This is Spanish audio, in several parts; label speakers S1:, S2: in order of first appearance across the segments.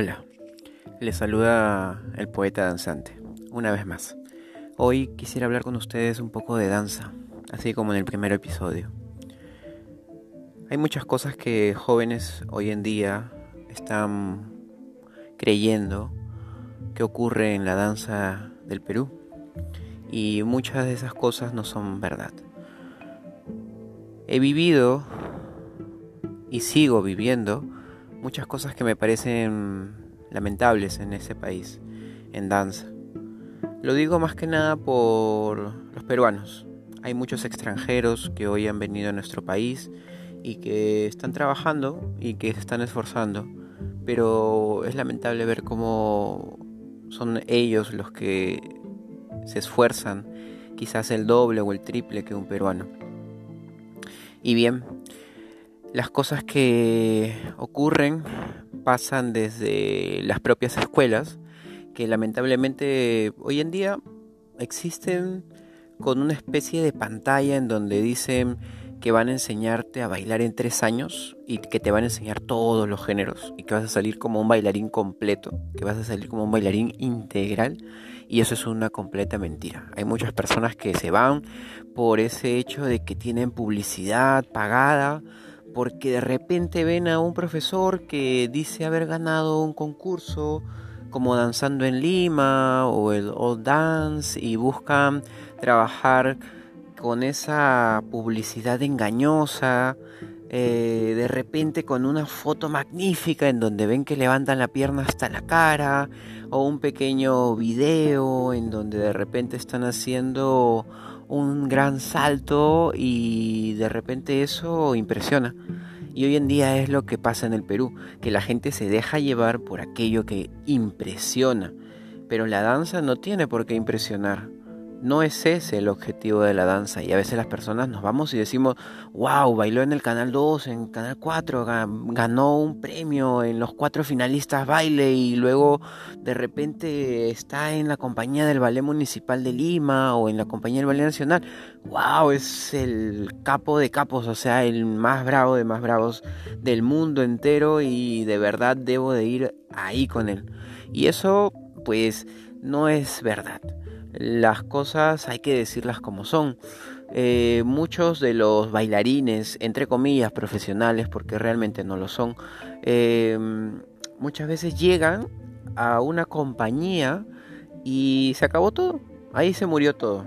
S1: Hola, les saluda el poeta danzante, una vez más. Hoy quisiera hablar con ustedes un poco de danza, así como en el primer episodio. Hay muchas cosas que jóvenes hoy en día están creyendo que ocurre en la danza del Perú y muchas de esas cosas no son verdad. He vivido y sigo viviendo muchas cosas que me parecen lamentables en ese país, en danza. Lo digo más que nada por los peruanos. Hay muchos extranjeros que hoy han venido a nuestro país y que están trabajando y que se están esforzando, pero es lamentable ver cómo son ellos los que se esfuerzan quizás el doble o el triple que un peruano. Y bien, las cosas que ocurren pasan desde las propias escuelas, que lamentablemente hoy en día existen con una especie de pantalla en donde dicen que van a enseñarte a bailar en tres años y que te van a enseñar todos los géneros y que vas a salir como un bailarín completo, que vas a salir como un bailarín integral y eso es una completa mentira. Hay muchas personas que se van por ese hecho de que tienen publicidad pagada porque de repente ven a un profesor que dice haber ganado un concurso como Danzando en Lima o el Old Dance y buscan trabajar con esa publicidad engañosa, eh, de repente con una foto magnífica en donde ven que levantan la pierna hasta la cara, o un pequeño video en donde de repente están haciendo un gran salto y de repente eso impresiona. Y hoy en día es lo que pasa en el Perú, que la gente se deja llevar por aquello que impresiona. Pero la danza no tiene por qué impresionar. No es ese el objetivo de la danza y a veces las personas nos vamos y decimos, wow, bailó en el Canal 2, en Canal 4, ganó un premio en los cuatro finalistas baile y luego de repente está en la compañía del Ballet Municipal de Lima o en la compañía del Ballet Nacional. Wow, es el capo de capos, o sea, el más bravo de más bravos del mundo entero y de verdad debo de ir ahí con él. Y eso pues no es verdad las cosas hay que decirlas como son. Eh, muchos de los bailarines, entre comillas, profesionales, porque realmente no lo son, em, muchas veces llegan a una compañía y se acabó todo. Ahí se murió todo.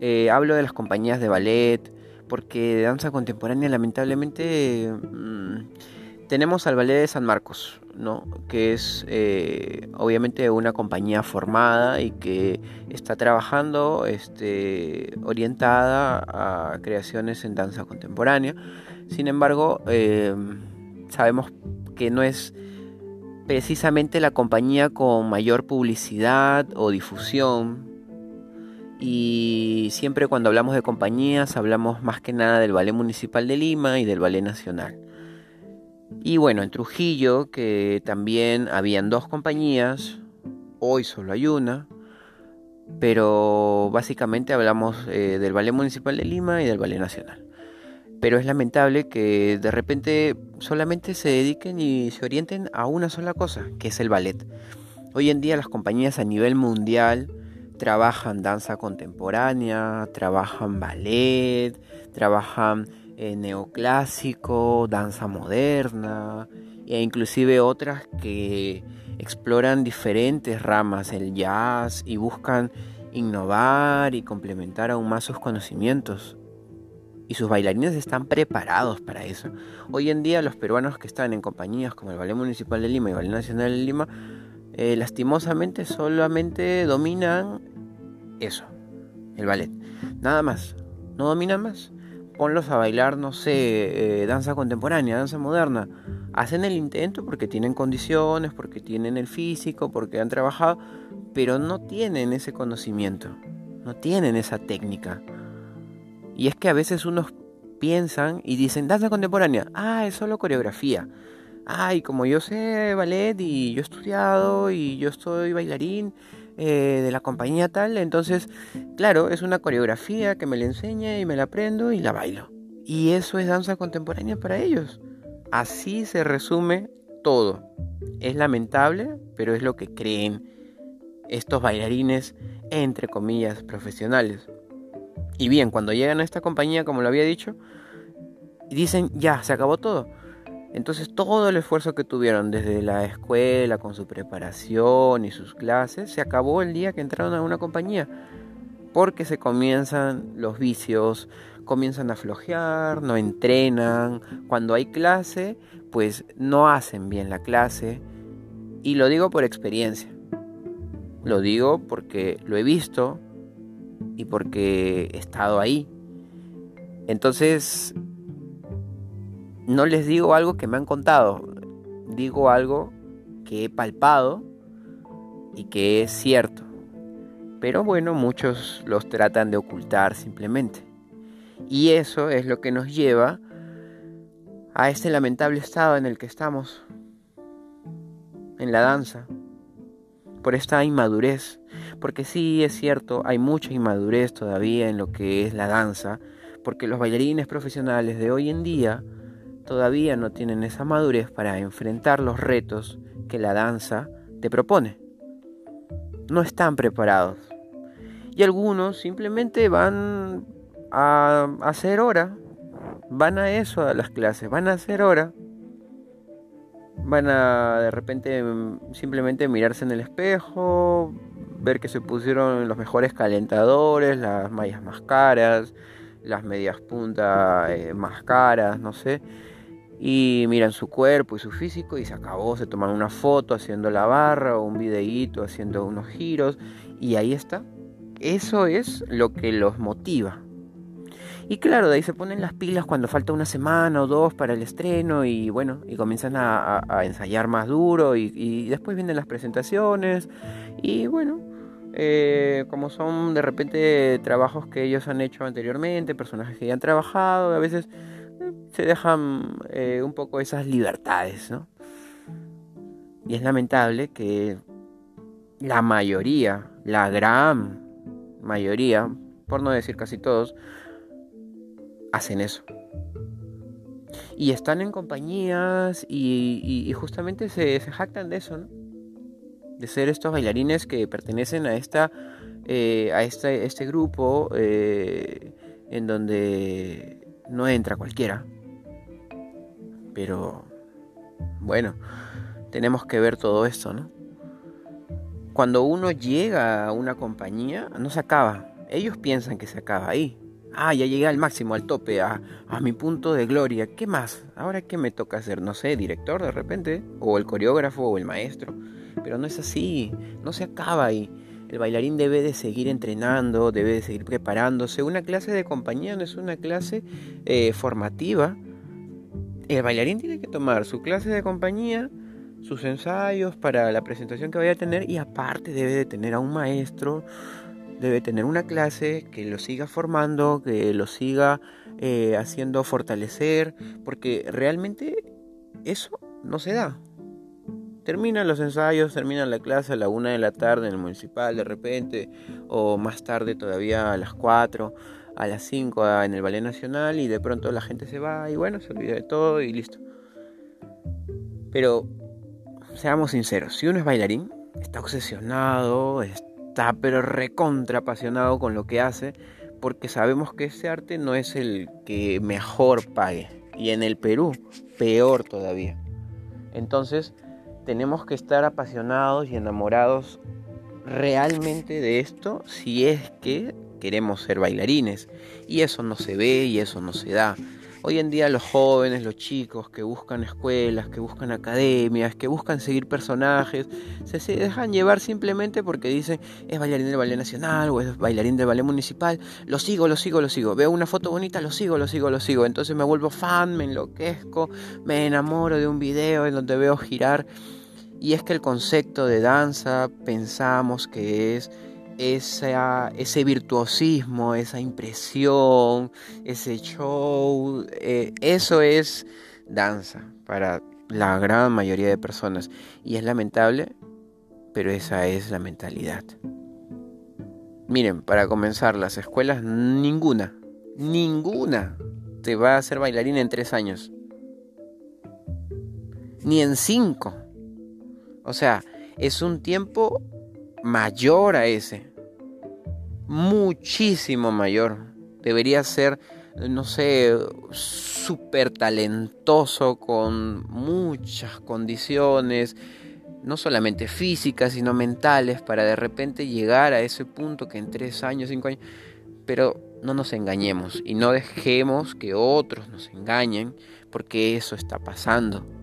S1: Eh, hablo de las compañías de ballet, porque de danza contemporánea lamentablemente mm, tenemos al ballet de San Marcos, ¿no? que es eh, obviamente una compañía formada y que está trabajando este, orientada a creaciones en danza contemporánea. Sin embargo, eh, sabemos que no es precisamente la compañía con mayor publicidad o difusión. Y siempre cuando hablamos de compañías hablamos más que nada del Ballet Municipal de Lima y del Ballet Nacional. Y bueno, en Trujillo, que también habían dos compañías, hoy solo hay una, pero básicamente hablamos eh, del Ballet Municipal de Lima y del Ballet Nacional. Pero es lamentable que de repente solamente se dediquen y se orienten a una sola cosa, que es el ballet. Hoy en día las compañías a nivel mundial trabajan danza contemporánea, trabajan ballet, trabajan eh, neoclásico, danza moderna e inclusive otras que exploran diferentes ramas, el jazz, y buscan innovar y complementar aún más sus conocimientos. Y sus bailarines están preparados para eso. Hoy en día los peruanos que están en compañías como el Ballet Municipal de Lima y el Ballet Nacional de Lima, eh, lastimosamente solamente dominan eso, el ballet. Nada más, no dominan más. Ponlos a bailar, no sé, eh, danza contemporánea, danza moderna. Hacen el intento porque tienen condiciones, porque tienen el físico, porque han trabajado, pero no tienen ese conocimiento, no tienen esa técnica. Y es que a veces unos piensan y dicen, danza contemporánea, ah, es solo coreografía. Ay, como yo sé ballet y yo he estudiado y yo estoy bailarín eh, de la compañía tal, entonces, claro, es una coreografía que me la enseña y me la aprendo y la bailo. Y eso es danza contemporánea para ellos. Así se resume todo. Es lamentable, pero es lo que creen estos bailarines, entre comillas, profesionales. Y bien, cuando llegan a esta compañía, como lo había dicho, dicen, ya, se acabó todo. Entonces todo el esfuerzo que tuvieron desde la escuela, con su preparación y sus clases, se acabó el día que entraron a una compañía. Porque se comienzan los vicios, comienzan a flojear, no entrenan. Cuando hay clase, pues no hacen bien la clase. Y lo digo por experiencia. Lo digo porque lo he visto, y porque he estado ahí. Entonces, no les digo algo que me han contado, digo algo que he palpado y que es cierto. Pero bueno, muchos los tratan de ocultar simplemente. Y eso es lo que nos lleva a este lamentable estado en el que estamos, en la danza, por esta inmadurez porque sí es cierto, hay mucha inmadurez todavía en lo que es la danza, porque los bailarines profesionales de hoy en día todavía no tienen esa madurez para enfrentar los retos que la danza te propone. No están preparados. Y algunos simplemente van a hacer hora, van a eso, a las clases, van a hacer hora, van a de repente simplemente mirarse en el espejo, ver que se pusieron los mejores calentadores, las mallas más caras, las medias puntas eh, más caras, no sé. Y miran su cuerpo y su físico y se acabó, se toman una foto haciendo la barra o un videíto haciendo unos giros y ahí está. Eso es lo que los motiva. Y claro, de ahí se ponen las pilas cuando falta una semana o dos para el estreno y bueno, y comienzan a, ensayar más duro y, después vienen las presentaciones y bueno, eh, como son de repente trabajos que ellos han hecho anteriormente, personajes que ya han trabajado, a veces se dejan eh, un poco esas libertades, ¿no? Y es lamentable que la mayoría, la gran mayoría, por no decir casi todos, hacen eso. Y están en compañías y, justamente se, jactan de eso, ¿no? de ser estos bailarines que pertenecen a esta eh, a este, este grupo eh, en donde no entra cualquiera. Pero bueno tenemos que ver todo esto no cuando uno llega a una compañía no se acaba. Ellos piensan que se acaba ahí. Ah ya llegué al máximo al tope a, a mi punto de gloria. Qué más ahora qué me toca hacer no sé director de repente o el coreógrafo o el maestro. Pero no es así, no se acaba ahí. El bailarín debe de seguir entrenando, debe de seguir preparándose. Una clase de compañía no es una clase eh, formativa. El bailarín tiene que tomar su clase de compañía, sus ensayos para la presentación que vaya a tener y aparte debe de tener a un maestro, debe tener una clase que lo siga formando, que lo siga eh, haciendo fortalecer, porque realmente eso no se da. Terminan los ensayos, termina la clase a la una de la tarde en el municipal de repente, o más tarde todavía a las 4, a las 5 en el Ballet Nacional y de pronto la gente se va y bueno, se olvida de todo y listo. Pero seamos sinceros, si uno es bailarín, está obsesionado, está pero recontra apasionado con lo que hace, porque sabemos que ese arte no es el que mejor pague. Y en el Perú, peor todavía. Entonces, tenemos que estar apasionados y enamorados realmente de esto si es que queremos ser bailarines. Y eso no se ve y eso no se da. Hoy en día los jóvenes, los chicos que buscan escuelas, que buscan academias, que buscan seguir personajes, se, dejan llevar simplemente porque dicen es bailarín del ballet nacional o es bailarín del ballet municipal. Lo sigo, lo sigo, lo sigo. Veo una foto bonita, lo sigo, lo sigo, lo sigo. Entonces me vuelvo fan, me enloquezco, me enamoro de un video en donde veo girar. Y es que el concepto de danza pensamos que es ese virtuosismo, esa impresión, ese show, eh, eso es danza para la gran mayoría de personas. Y es lamentable, pero esa es la mentalidad. Miren, para comenzar, las escuelas, ninguna, ninguna te va a hacer bailarín en tres años. Ni en cinco. O sea, es un tiempo mayor a ese. Muchísimo mayor. Debería ser, no sé, súper talentoso con muchas condiciones, no solamente físicas, sino mentales, para de repente llegar a ese punto que en tres años, cinco años... Pero no nos engañemos y no dejemos que otros nos engañen, porque eso está pasando.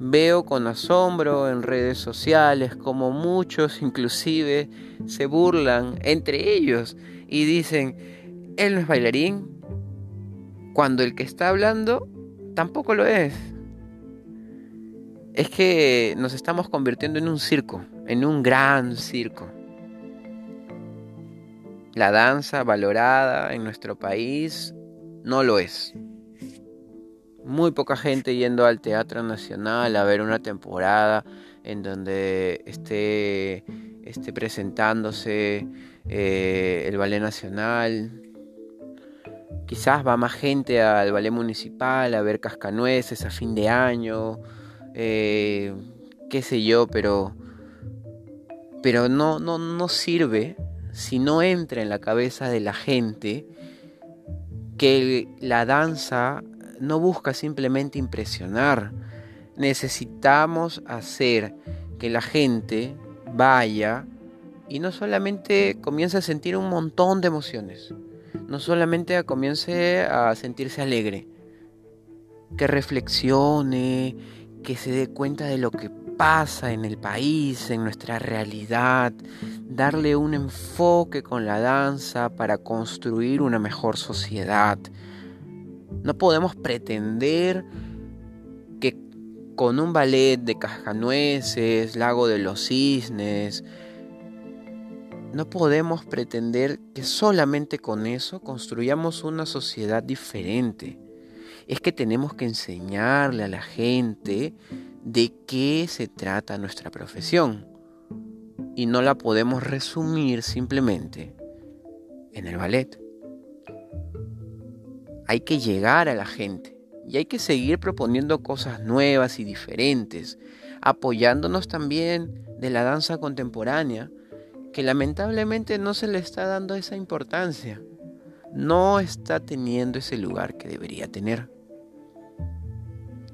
S1: Veo con asombro en redes sociales como muchos inclusive se burlan entre ellos y dicen, él no es bailarín, cuando el que está hablando tampoco lo es. Es que nos estamos convirtiendo en un circo, en un gran circo. La danza valorada en nuestro país no lo es muy poca gente yendo al Teatro Nacional a ver una temporada en donde esté, esté presentándose eh, el Ballet Nacional. Quizás va más gente al Ballet Municipal a ver Cascanueces a fin de año, eh, qué sé yo, pero, pero no, no, no sirve si no entra en la cabeza de la gente que la danza no busca simplemente impresionar. Necesitamos hacer que la gente vaya y no solamente comience a sentir un montón de emociones, no solamente comience a sentirse alegre, que reflexione, que se dé cuenta de lo que pasa en el país, en nuestra realidad, darle un enfoque con la danza para construir una mejor sociedad, no podemos pretender que con un ballet de Cascanueces, Lago de los Cisnes, no podemos pretender que solamente con eso construyamos una sociedad diferente. Es que tenemos que enseñarle a la gente de qué se trata nuestra profesión. Y no la podemos resumir simplemente en el ballet hay que llegar a la gente y hay que seguir proponiendo cosas nuevas y diferentes, apoyándonos también de la danza contemporánea, que lamentablemente no se le está dando esa importancia, no está teniendo ese lugar que debería tener.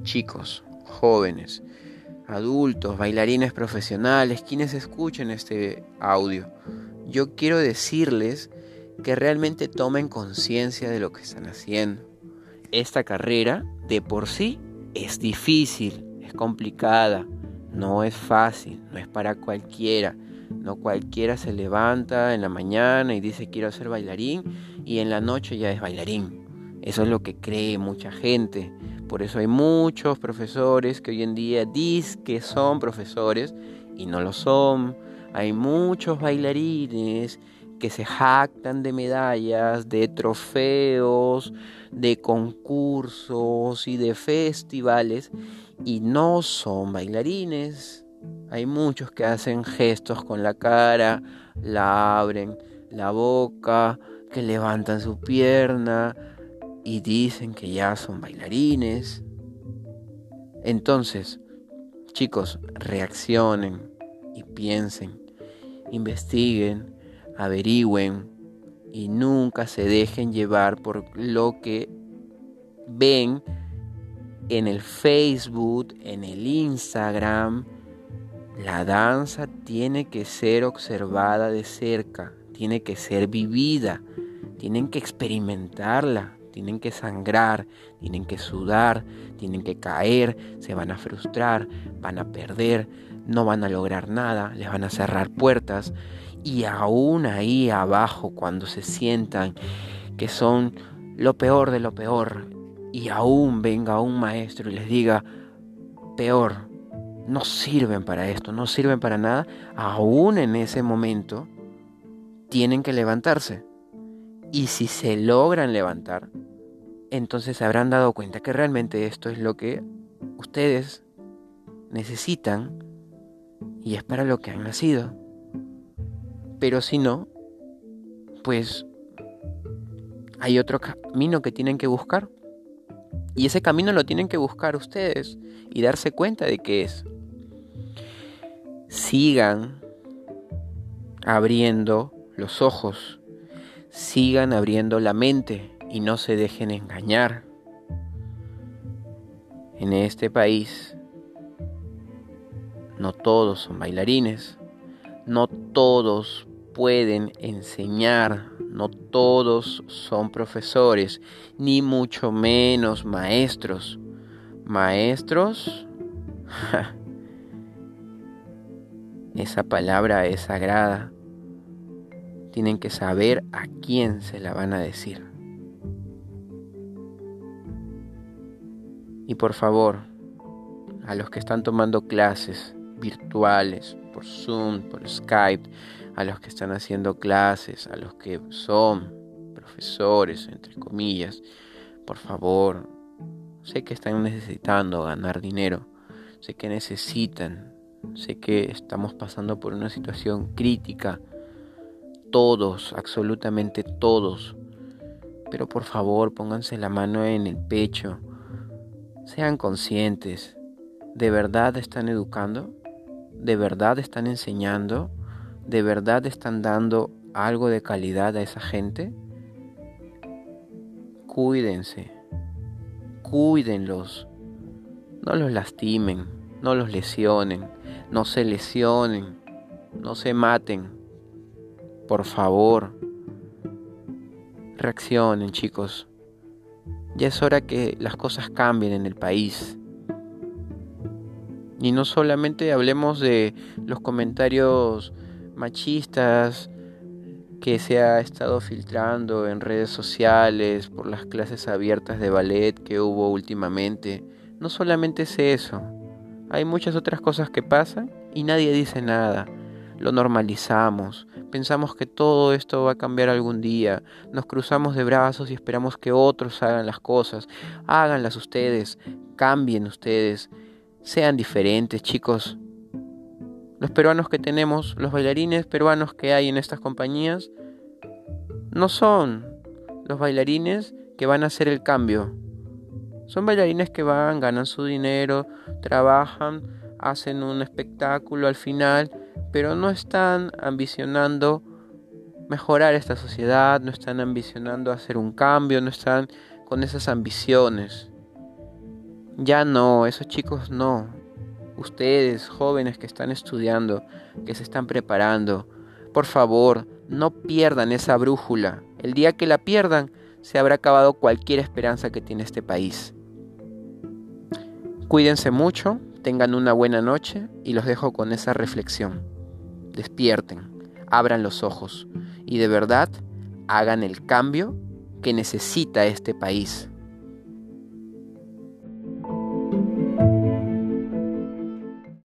S1: Chicos, jóvenes, adultos, bailarines profesionales, quienes escuchen este audio, yo quiero decirles que realmente tomen conciencia de lo que están haciendo. Esta carrera de por sí es difícil, es complicada, no es fácil, no es para cualquiera. No cualquiera se levanta en la mañana y dice quiero ser bailarín y en la noche ya es bailarín. Eso es lo que cree mucha gente. Por eso hay muchos profesores que hoy en día dicen que son profesores y no lo son. Hay muchos bailarines que se jactan de medallas, de trofeos, de concursos y de festivales y no son bailarines. Hay muchos que hacen gestos con la cara, la abren la boca, que levantan su pierna y dicen que ya son bailarines. Entonces, chicos, reaccionen y piensen, investiguen averigüen y nunca se dejen llevar por lo que ven en el Facebook, en el Instagram. La danza tiene que ser observada de cerca, tiene que ser vivida, tienen que experimentarla, tienen que sangrar, tienen que sudar, tienen que caer, se van a frustrar, van a perder, no van a lograr nada, les van a cerrar puertas y aún ahí abajo cuando se sientan que son lo peor de lo peor y aún venga un maestro y les diga, peor, no sirven para esto, no sirven para nada, aún en ese momento tienen que levantarse. Y si se logran levantar, entonces se habrán dado cuenta que realmente esto es lo que ustedes necesitan y es para lo que han nacido. Pero si no, pues hay otro camino que tienen que buscar. Y ese camino lo tienen que buscar ustedes y darse cuenta de qué es. Sigan abriendo los ojos, sigan abriendo la mente y no se dejen engañar. En este país no todos son bailarines, no todos pueden enseñar, no todos son profesores, ni mucho menos maestros. Maestros, esa palabra es sagrada. Tienen que saber a quién se la van a decir. Y por favor, a los que están tomando clases virtuales, por Zoom, por Skype, a los que están haciendo clases, a los que son profesores, entre comillas, por favor, sé que están necesitando ganar dinero, sé que necesitan, sé que estamos pasando por una situación crítica, todos, absolutamente todos, pero por favor pónganse la mano en el pecho, sean conscientes, ¿de verdad están educando? ¿De verdad están enseñando? ¿De verdad están dando algo de calidad a esa gente? Cuídense, cuídenlos, no los lastimen, no los lesionen, no se lesionen, no se maten. Por favor, reaccionen chicos. Ya es hora que las cosas cambien en el país. Y no solamente hablemos de los comentarios machistas que se ha estado filtrando en redes sociales por las clases abiertas de ballet que hubo últimamente. No solamente es eso, hay muchas otras cosas que pasan y nadie dice nada. Lo normalizamos, pensamos que todo esto va a cambiar algún día, nos cruzamos de brazos y esperamos que otros hagan las cosas. Háganlas ustedes, cambien ustedes, sean diferentes chicos, los peruanos que tenemos, los bailarines peruanos que hay en estas compañías, no son los bailarines que van a hacer el cambio. Son bailarines que van, ganan su dinero, trabajan, hacen un espectáculo al final, pero no están ambicionando mejorar esta sociedad, no están ambicionando hacer un cambio, no están con esas ambiciones. Ya no, esos chicos no ustedes jóvenes que están estudiando, que se están preparando, por favor, no pierdan esa brújula. El día que la pierdan, se habrá acabado cualquier esperanza que tiene este país. Cuídense mucho, tengan una buena noche y los dejo con esa reflexión. Despierten, abran los ojos y de verdad hagan el cambio que necesita este país.